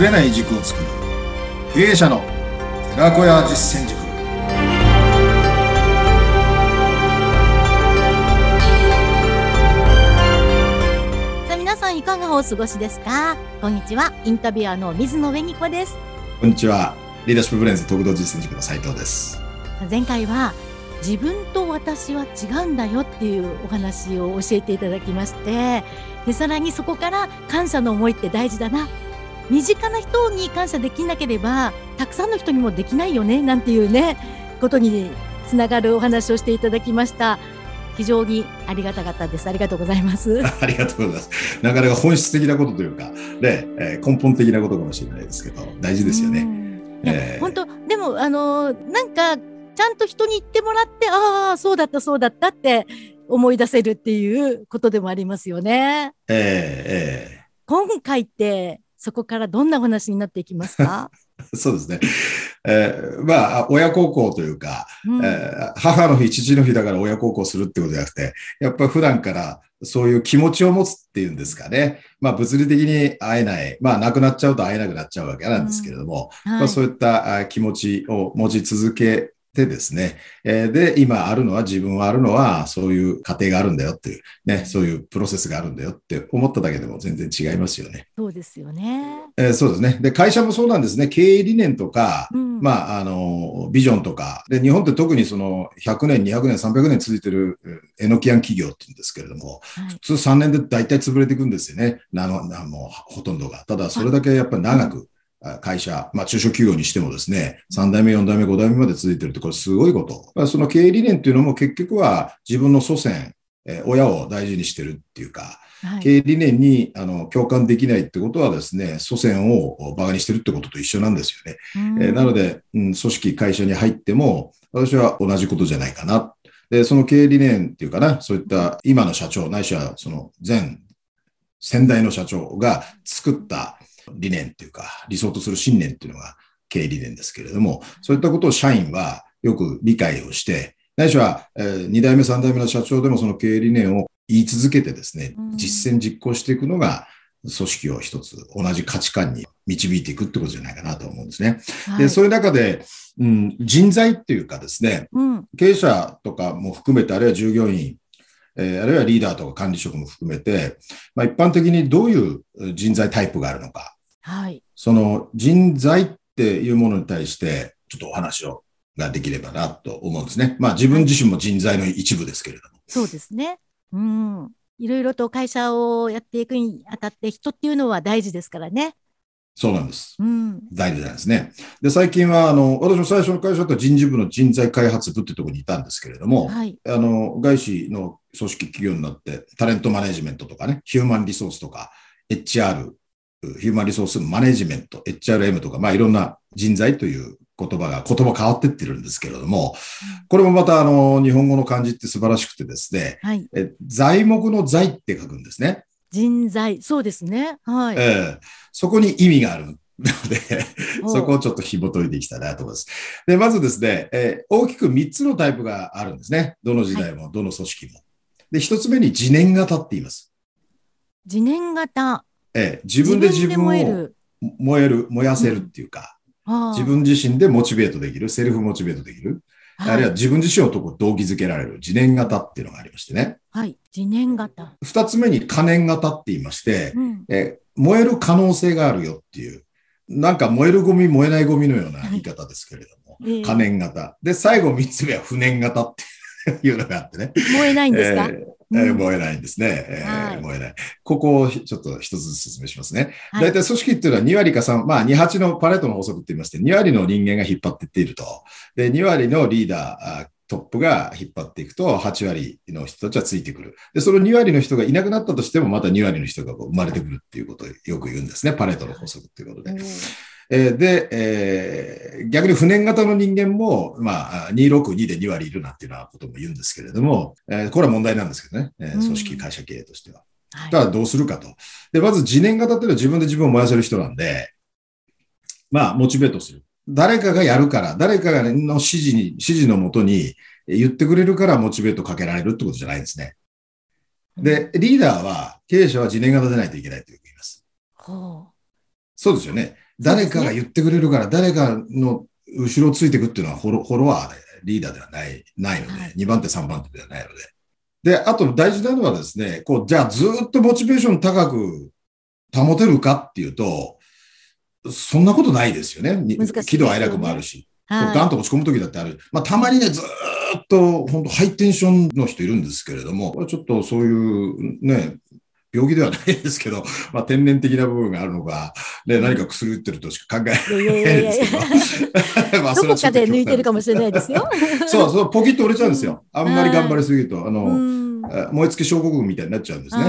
ぶれない軸を作る。経営者の寺子屋実践塾。さあ皆さんいかがお過ごしですか？こんにちは。インタビュアーの水野紅子です。こんにちは。リーダーシップブレンズ特道実践塾の斉藤です。前回は自分と私は違うんだよっていうお話を教えていただきましてでさらにそこから感謝の思いって大事だな身近な人に感謝できなければたくさんの人にもできないよねなんていうねことにつながるお話をしていただきました。非常にありがたかったです。ありがとうございます。ありがとうございます。なかなか本質的なことというかね、えー、根本的なことかもしれないですけど大事ですよね、えー、本当でもあのー、なんかちゃんと人に言ってもらってああそうだったそうだったって思い出せるっていうことでもありますよね。えー、えー、今回ってそこからどんな話になっていきますか？そうですね。えー、まあ、親孝行というか、うん、えー、母の日、父の日だから親孝行するってことじゃなくて、やっぱり普段からそういう気持ちを持つっていうんですかね。まあ、物理的に会えない、まあ、亡くなっちゃうと会えなくなっちゃうわけなんですけれども、うん。はい、まあ、そういった気持ちを持ち続けでですね、えー、で、今あるのは、自分はあるのは、そういう過程があるんだよっていう、ね、そういうプロセスがあるんだよって思っただけでも全然違いますよね。そうですよね。えー、そうですね。で、会社もそうなんですね。経営理念とか、うん、まあ、あの、ビジョンとか、で、日本って特にその100年、200年、300年続いてるエノキアン企業って言うんですけれども、はい、普通3年で大体潰れていくんですよね。あの、もうほとんどが。ただ、それだけやっぱり長く、会社、まあ中小企業にしてもですね、3代目、4代目、5代目まで続いてるって、これすごいこと。その経営理念っていうのも結局は自分の祖先、え親を大事にしてるっていうか、はい、経営理念にあの共感できないってことはですね、祖先を馬鹿にしてるってことと一緒なんですよね。えー、なので、うん、組織、会社に入っても、私は同じことじゃないかな。で、その経営理念っていうかな、そういった今の社長、ないしはその前、先代の社長が作った理念っていうか、理想とする信念っていうのが経営理念ですけれども、そういったことを社員はよく理解をして、ないしは、えー、2代目、3代目の社長でもその経営理念を言い続けてですね、実践実行していくのが、組織を一つ同じ価値観に導いていくってことじゃないかなと思うんですね。はい、で、そういう中で、うん、人材っていうかですね、うん、経営者とかも含めて、あるいは従業員、えー、あるいはリーダーとか管理職も含めて、まあ、一般的にどういう人材タイプがあるのか、はい、その人材っていうものに対して、ちょっとお話をができればなと思うんですね。まあ自分自身も人材の一部ですけれども。そうですね。うん。いろいろと会社をやっていくにあたって人っていうのは大事ですからね。そうなんです。うん、大事なんですね。で、最近は、あの、私も最初の会社だった人事部の人材開発部ってところにいたんですけれども、はい、あの、外資の組織企業になって、タレントマネジメントとかね、ヒューマンリソースとか、HR ヒューマンリソースマネジメント、HRM とか、まあいろんな人材という言葉が、言葉変わってってるんですけれども、これもまたあの、日本語の漢字って素晴らしくてですね、はい、え材木の材って書くんですね。人材、そうですね。はい。えー、そこに意味があるので、そこをちょっと紐解いていきたいなと思います。で、まずですね、えー、大きく3つのタイプがあるんですね。どの時代も、どの組織も。で、1つ目に次年型って言います。次年型。ええ、自分で自分を燃える、燃やせるっていうか、うん、自分自身でモチベートできる、セルフモチベートできる、はい、あるいは自分自身をとこ動機づけられる自念型っていうのがありましてね。はい、自念型。二つ目に可燃型って言いまして、うん、え燃える可能性があるよっていう、なんか燃えるゴミ、燃えないゴミのような言い方ですけれども、はい、可燃型。で、最後三つ目は不燃型っていうのがあってね。燃えないんですか、えーえー、燃えないんですね。えー、はい、燃えない。ここをちょっと一つずつ説明しますね。大、体、組織っていうのは2割か3、まあ2、8のパレットの法則って言いまして、2割の人間が引っ張っていっていると。で、2割のリーダー、トップが引っ張っていくと、8割の人たちはついてくる。で、その2割の人がいなくなったとしても、また2割の人が生まれてくるっていうことをよく言うんですね。パレットの法則っていうことで。えー、で、えー、逆に不燃型の人間も、まあ、262で2割いるなんていうようなことも言うんですけれども、えー、これは問題なんですけどね、えー、組織、会社経営としては。ただどうするかと。で、まず自燃型っていうのは自分で自分を燃やせる人なんで、まあ、モチベートする。誰かがやるから、誰かがの指示に、指示のもとに言ってくれるからモチベートかけられるってことじゃないんですね。で、リーダーは、経営者は自燃型でないといけないと言います。そうですよね。誰かが言ってくれるから、誰かの後ろをついていくっていうのはフォロフォロワーで、リーダーではない、ないので、はい、2番手、3番手ではないので。で、あと大事なのはですね、こう、じゃあずっとモチベーション高く保てるかっていうと、そんなことないですよね。ね喜怒哀楽もあるし。はい、ガンと落ち込む時だってある。まあ、たまにね、ずっと、本当ハイテンションの人いるんですけれども、ちょっとそういうね、病気ではないですけど、まあ、天然的な部分があるのか、ね、何か薬打ってるとしか考えないですけど。まあ、どこかで抜いてるかもしれないですよ。そうそう、ポキッと折れちゃうんですよ。あんまり頑張りすぎると、あの、燃え尽き症候群みたいになっちゃうんですね。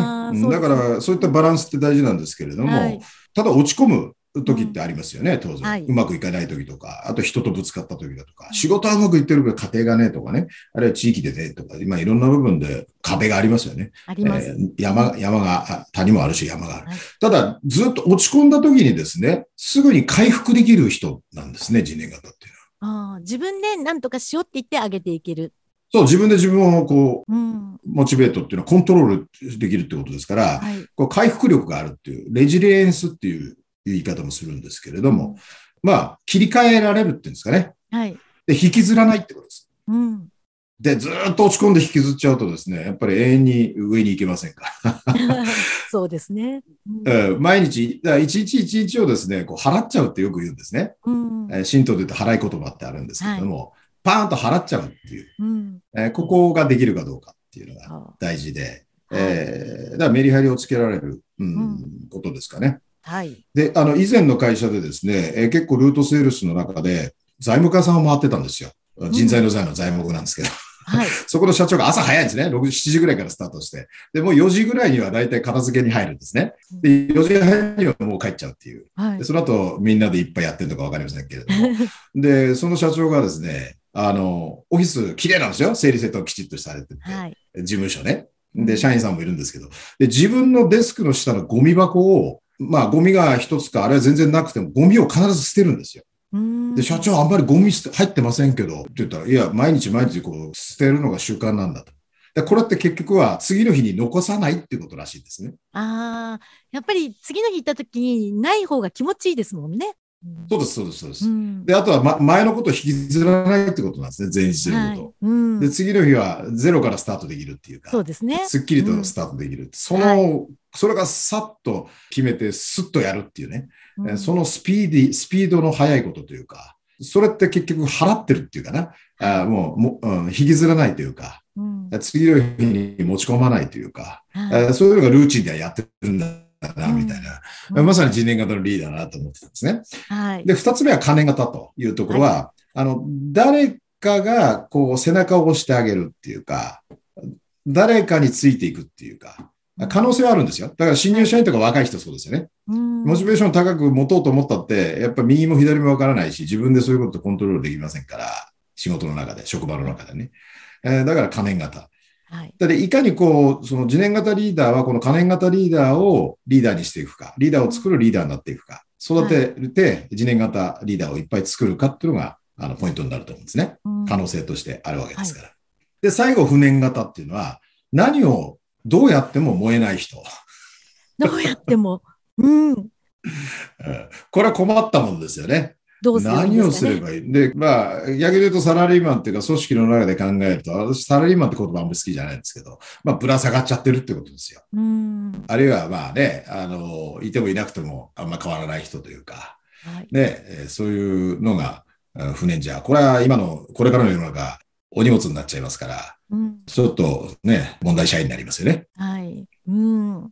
だから、そういったバランスって大事なんですけれども、はい、ただ落ち込む時ってありますよね、当然、はい。うまくいかない時とか、あと人とぶつかった時だとか、仕事はうまくいってるけど家庭がねとかね、あるいは地域でねとか、今いろんな部分で壁がありますよね。あります。えー、山、山が、谷もあるし山がある。はい、ただ、ずっと落ち込んだ時にですね、すぐに回復できる人なんですね、自年型っていうのは。あ自分で何とかしようって言ってあげていける。そう、自分で自分をこう、うん、モチベートっていうのはコントロールできるってことですから、はい、こう回復力があるっていう、レジリエンスっていう言い方もするんですけれども、まあ、切り替えられるっていうんですかね。はい。で、引きずらないってことです。うん。で、ずっと落ち込んで引きずっちゃうとですね、やっぱり永遠に上に行けませんか そうですね。うん、毎日、だ一日一日をですね、こう払っちゃうってよく言うんですね。うん、えー、神道で言うと払い言葉ってあるんですけれども、はい、パーンと払っちゃうっていう、うん、えー、ここができるかどうかっていうのが大事で、えー、だからメリハリをつけられる、うん、うん、ことですかね。はい。で、あの、以前の会社でですね、えー、結構ルートセールスの中で、財務課さんを回ってたんですよ。人材の財の材木なんですけど。はい、そこの社長が朝早いんですね。6時、7時ぐらいからスタートして。で、もう4時ぐらいには大体片付けに入るんですね。で、4時半にはもう帰っちゃうっていう。はい、でその後、みんなでいっぱいやってるのかわかりませんけれども。で、その社長がですね、あの、オフィス綺麗なんですよ。整理整頓きちっとされてて。はい、事務所ね。で、社員さんもいるんですけど。で、自分のデスクの下のゴミ箱をまあ、ゴミが一つか、あれは全然なくても、ゴミを必ず捨てるんですよ。で、社長、あんまりゴミ入ってませんけど、って言ったら、いや、毎日毎日こう、捨てるのが習慣なんだと。でこれって結局は次の日に残さないっていうことらしいですね。ああ、やっぱり次の日行った時にない方が気持ちいいですもんね。そうです、そうです、そうです。うん、で、あとは、ま、前のことを引きずらないってことなんですね、前日のこと、はい。うん、で、次の日はゼロからスタートできるっていうか、そうですね。すっきりとスタートできる。うん、その、はい、それがさっと決めて、すっとやるっていうね、うん、そのスピーディ、スピードの速いことというか、それって結局払ってるっていうかな、あもうも、うん、引きずらないというか、うん、次の日に持ち込まないというか、はい、そういうのがルーチンではやってるんだな、みたいな、うん、まさに自年型のリーダーだなと思ってたんですね。はい、で、二つ目は金型というところは、はい、あの、誰かがこう背中を押してあげるっていうか、誰かについていくっていうか、可能性はあるんですよ。だから新入社員とか若い人そうですよね。モチベーション高く持とうと思ったって、やっぱ右も左もわからないし、自分でそういうことコントロールできませんから、仕事の中で、職場の中でね。えー、だから可燃型。はい、だいかにこう、その次年型リーダーはこの可燃型リーダーをリーダーにしていくか、リーダーを作るリーダーになっていくか、育てて、次年型リーダーをいっぱい作るかっていうのが、あの、ポイントになると思うんですね。可能性としてあるわけですから。はい、で、最後、不燃型っていうのは、何をどうやっても燃えない人。どうやっても。うん。これは困ったもんですよね。どうすね、何をすればいい？で、まあ、逆に言うとサラリーマンっていうか組織の中で考えると、私サラリーマンって言葉あんまり好きじゃないんですけど、まあ、ぶら下がっちゃってるってことですよ。あるいはまあね、あの、いてもいなくてもあんま変わらない人というか、はい、ね、そういうのが不燃じゃ、これは今の、これからの世の中、お荷物になっちゃいますから、うん、ちょっとね、問題社員になりますよね。はい。うん。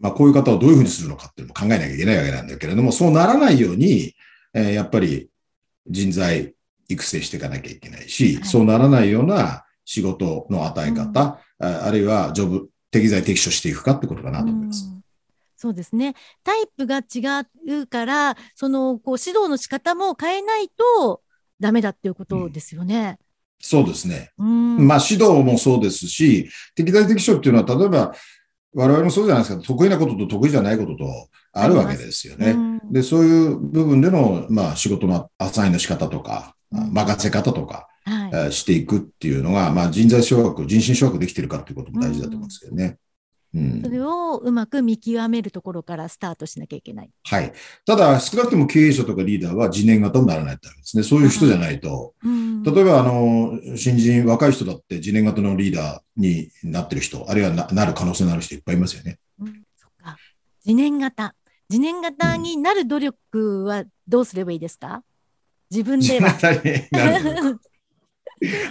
まあ、こういう方をどういうふうにするのかっていうのも考えなきゃいけないわけなんだけれども、そうならないように、えー、やっぱり人材育成していかなきゃいけないし、はい、そうならないような仕事の与え方、うん、あるいはジョブ、適材適所していくかってことかなと思います。うんそうですね。タイプが違うから、その、こう、指導の仕方も変えないとダメだっていうことですよね。うん、そうですね。まあ、指導もそうですし、適材適所っていうのは、例えば、我々もそうじゃないですか、得意なことと得意じゃないこととあるわけですよね。で、そういう部分での、まあ、仕事のアサインの仕方とか、任せ方とか、はい、していくっていうのが、まあ、人材掌握、人心掌握できてるかっていうことも大事だと思うんですけどね。うん、それをうまく見極めるところからスタートしなきゃいけない。はい。ただ、少なくとも経営者とかリーダーは自念型にならないとですね。そういう人じゃないと。うん、例えば、あの、新人、若い人だって自念型のリーダーになってる人、あるいはなる可能性のある人いっぱいいますよね。うん、そっか。自念型。自念型になる努力はどうすればいいですか、自分では。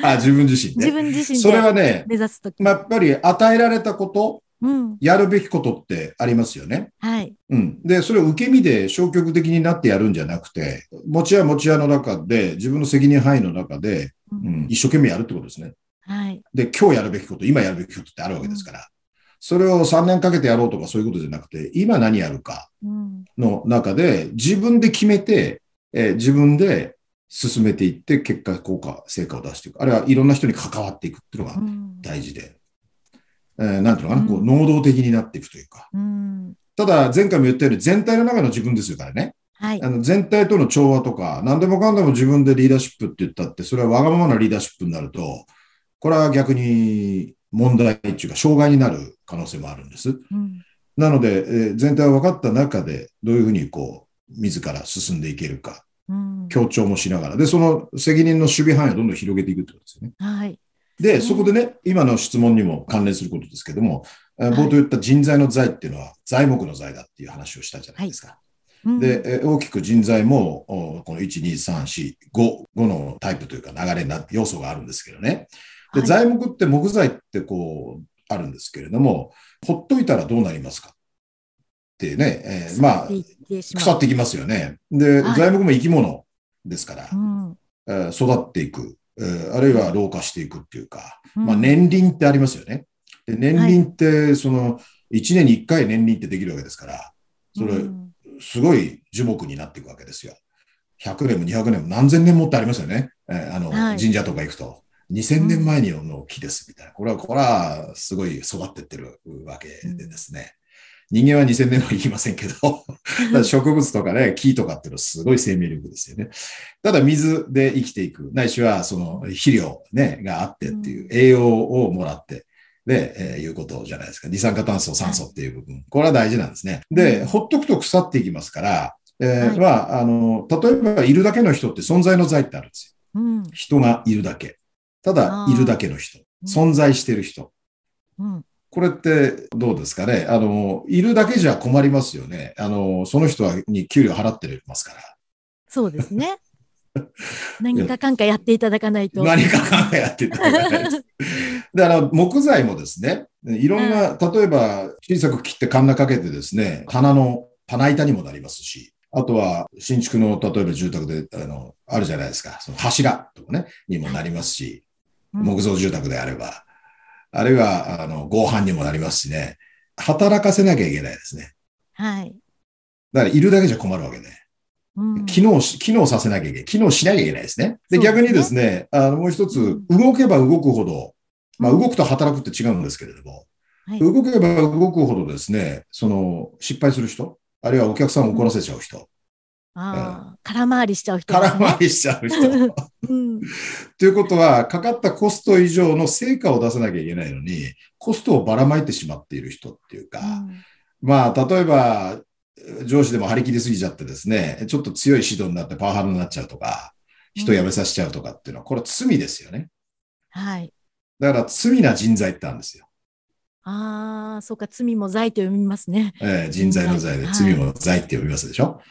あ自分自身ね。自分自身それはね、目指すとき。まあ、やっぱり与えられたこと、うん、やるべきことってありますよね。はい。うん。で、それを受け身で消極的になってやるんじゃなくて、持ち屋持ち屋の中で、自分の責任範囲の中で、うん、うん、一生懸命やるってことですね。はい。で、今日やるべきこと、今やるべきことってあるわけですから。うん、それを3年かけてやろうとかそういうことじゃなくて、今何やるかの中で、自分で決めて、えー、自分で進めていって、結果、効果、成果を出していく。あるいはいろんな人に関わっていくっていうのが大事で。うん、えー、なんていうのかな、こう、能動的になっていくというか。うん、ただ、前回も言ったように、全体の中の自分ですからね。はい、あの全体との調和とか、何でもかんでも自分でリーダーシップって言ったって、それはわがままなリーダーシップになると、これは逆に問題っていうか、障害になる可能性もあるんです。うん、なので、えー、全体が分かった中で、どういうふうにこう、自ら進んでいけるか。強調もしながら、で、その責任の守備範囲をどんどん広げていくってことですよね。はい。で、そこでね、今の質問にも関連することですけども、冒頭言った人材の財っていうのは材木の財だっていう話をしたじゃないですか。はい、で、大きく人材も、この1、2、3、4、5、5のタイプというか流れな、要素があるんですけどね。で、材木って木材ってこう、あるんですけれども、ほっといたらどうなりますか？ってね、えー、まあ、腐っていきますよね。で、はい、材木も生き物ですから、うん、えー、育っていく、えー、あるいは老化していくっていうか、うん、まあ年輪ってありますよね。で年輪って、その、1年に1回年輪ってできるわけですから、それ、すごい樹木になっていくわけですよ。100年も200年も何千年もってありますよね。えー、あの、はい、神社とか行くと。2000年前にの木ですみたいな。これは、これはすごい育ってってるわけでですね。人間は2000年も生きませんけど 植物とかね、木とかっていうのはすごい生命力ですよね。ただ水で生きていく、ないしはその肥料ね、があってっていう栄養をもらって、で、えー、いうことじゃないですか。二酸化炭素、酸素っていう部分。これは大事なんですね。で、ほっとくと腐っていきますから、えー、はい、まあ、あの、例えばいるだけの人って存在の財ってあるんですよ。うん、人がいるだけ。ただ、いるだけの人。存在してる人。うん、これってどうですかね？あの、いるだけじゃ困りますよね。あの、その人はに給料払ってますから。そうですね。何かかんかやっていただかないと。何かかんかやっていただかないと。だから、木材もですね、いろんな、例えば、小さく切ってカンナかけてですね、棚の、棚板にもなりますし、あとは、新築の、例えば住宅で、あの、あるじゃないですか、その柱とかね、にもなりますし、木造住宅であれば、あるいは、あの、合板にもなりますしね、働かせなきゃいけないですね。はい。だから、いるだけじゃ困るわけね。うん、機能し、機能させなきゃいけない。機能しなきゃいけないですね。で、逆にですね、あの、もう一つ、動けば動くほど、まあ、動くと働くって違うんですけれども、はい、動けば動くほどですね、その、失敗する人、あるいはお客さんを怒らせちゃう人、ああ、空回りしちゃう人、ね、空回りしちゃう人。うん、ということは、かかったコスト以上の成果を出さなきゃいけないのに、コストをばらまいてしまっている人っていうか、うん、まあ、例えば、上司でも張り切りすぎちゃってですね、ちょっと強い指導になってパワハラになっちゃうとか、人辞めさせちゃうとかっていうのは、これは罪ですよね。はい。だから罪な人材ってあるんですよ。ああ、そうか、罪も罪と読みますね。ええー、人材の罪で、罪も罪って読みますでしょ。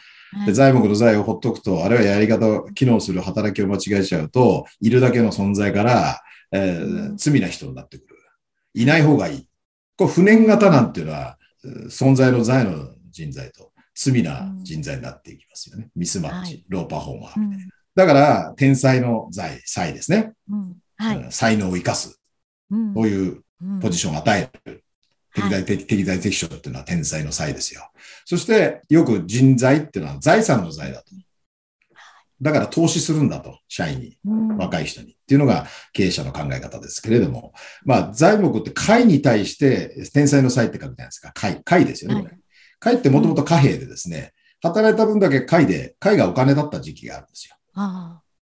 で材木の材をほっとくと、あるいはやり方、機能する働きを間違えちゃうと、いるだけの存在から、えー、罪な人になってくる。いない方がいい。これ、不燃型なんていうのは、存在の財の人材と罪な人材になっていきますよね。ミスマッチ、はい、ローパフォーマーみたいな。だから、天才の財、才ですね。うんはい、才能を生かす。こういうポジションを与える。適材適、適材適所っていうのは天才の才ですよ。そして、よく人材っていうのは財産の財だと。だから投資するんだと、社員に、若い人に。っていうのが経営者の考え方ですけれども、まあ、財木って貝に対して天才の才って書くじゃないですか。貝、貝ですよね、これ。貝ってもともと貨幣でですね、働いた分だけ貝で、貝がお金だった時期があるんですよ。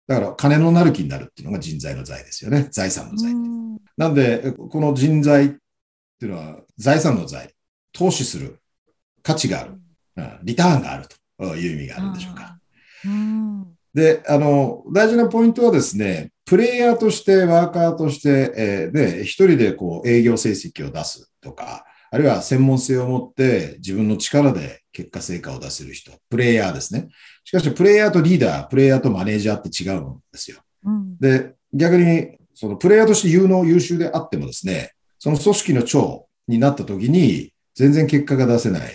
だから金のなる木になるっていうのが人材の財ですよね。財産の財。なんで、この人材っっていうのは財産の財、投資する価値がある、うん、リターンがあるという意味があるんでしょうか。で、あの、大事なポイントはですね、プレイヤーとして、ワーカーとして、えー、で、一人でこう営業成績を出すとか、あるいは専門性を持って自分の力で結果成果を出せる人、プレイヤーですね。しかし、プレイヤーとリーダー、プレイヤーとマネージャーって違うんですよ。うん、で、逆に、そのプレイヤーとして有能、優秀であってもですね、その組織の長になった時に全然結果が出せない。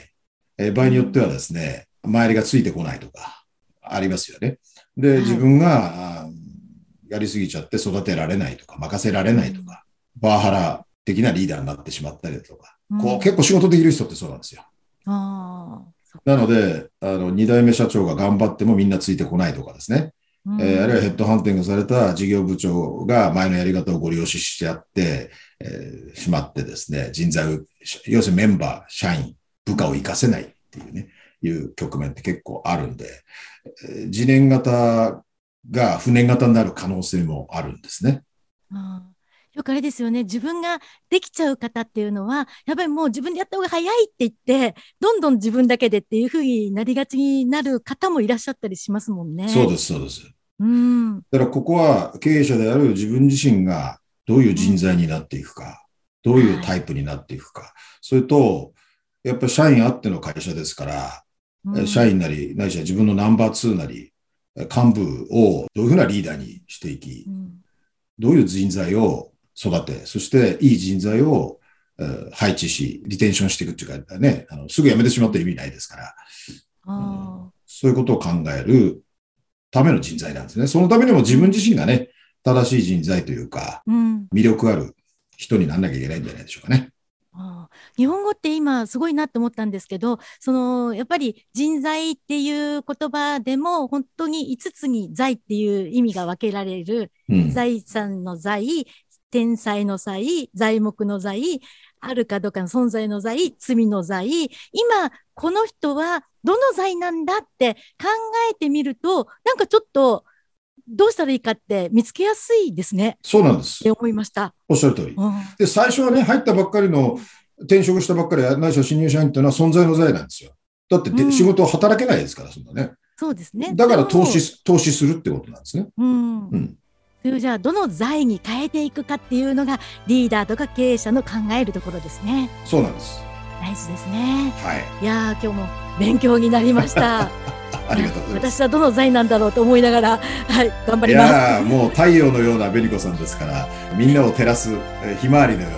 えー、場合によってはですね、周りがついてこないとか、ありますよね。で、自分が、やりすぎちゃって育てられないとか、任せられないとか、パワハラ的なリーダーになってしまったりとか、こう結構仕事できる人ってそうなんですよ。なので、あの、二代目社長が頑張ってもみんなついてこないとかですね。うん、えー、あるいはヘッドハンティングされた事業部長が前のやり方をご利用ししてやって、えー、しまってですね、人材を、要するにメンバー、社員、部下を活かせないっていうね、いう局面って結構あるんで、えー、次年型が不燃型になる可能性もあるんですね。うんよくあれですよね、自分ができちゃう方っていうのは、やっぱりもう自分でやった方が早いって言って、どんどん自分だけでっていうふうになりがちになる方もいらっしゃったりしますもんね。そうです、そうです。うん。だからここは経営者である自分自身がどういう人材になっていくか、うん、どういうタイプになっていくか、はい、それと、やっぱり社員あっての会社ですから、うん、社員なり、ないしは自分のナンバー2なり、幹部をどういうふうなリーダーにしていき、うん、どういう人材を育て、そしていい人材を配置し、リテンションしていくっていうかね、あのすぐ辞めてしまったら意味ないですから、うん、そういうことを考えるための人材なんですね。そのためにも自分自身がね、正しい人材というか、うん、魅力ある人にならなきゃいけないんじゃないでしょうかね。日本語って今すごいなって思ったんですけど、そのやっぱり人材っていう言葉でも本当に5つに財っていう意味が分けられる、うん、財産の財、天才の財、材木の財、あるかどうかの存在の財、罪の財、今、この人はどの財なんだって考えてみると、なんかちょっと、どうしたらいいかって見つけやすいですね。そうなんです。って思いました。おっしゃる通り。うん、で、最初はね、入ったばっかりの、転職したばっかり、ないしは新入社員っていうのは存在の財なんですよ。だってで、うん、仕事を働けないですから、そんなね。そうですね。だから投資、投資するってことなんですね。うん。うんじゃあどの財に変えていくかっていうのがリーダーとか経営者の考えるところですね。そうなんです。大事ですね。はい。いや今日も勉強になりました。ありがとうございます。私はどの財なんだろうと思いながら、はい、頑張ります。いやもう太陽のようなベリコさんですから、みんなを照らすひまわりのよう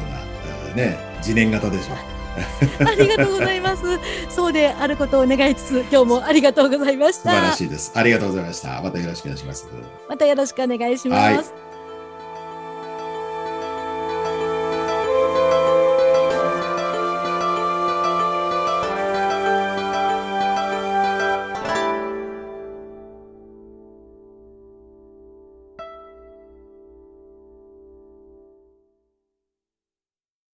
なね、次年型でしょう。ありがとうございます。そうであることを願いつつ、今日もありがとうございました。素晴らしいです。ありがとうございました。またよろしくお願いします。またよろしくお願いします。はい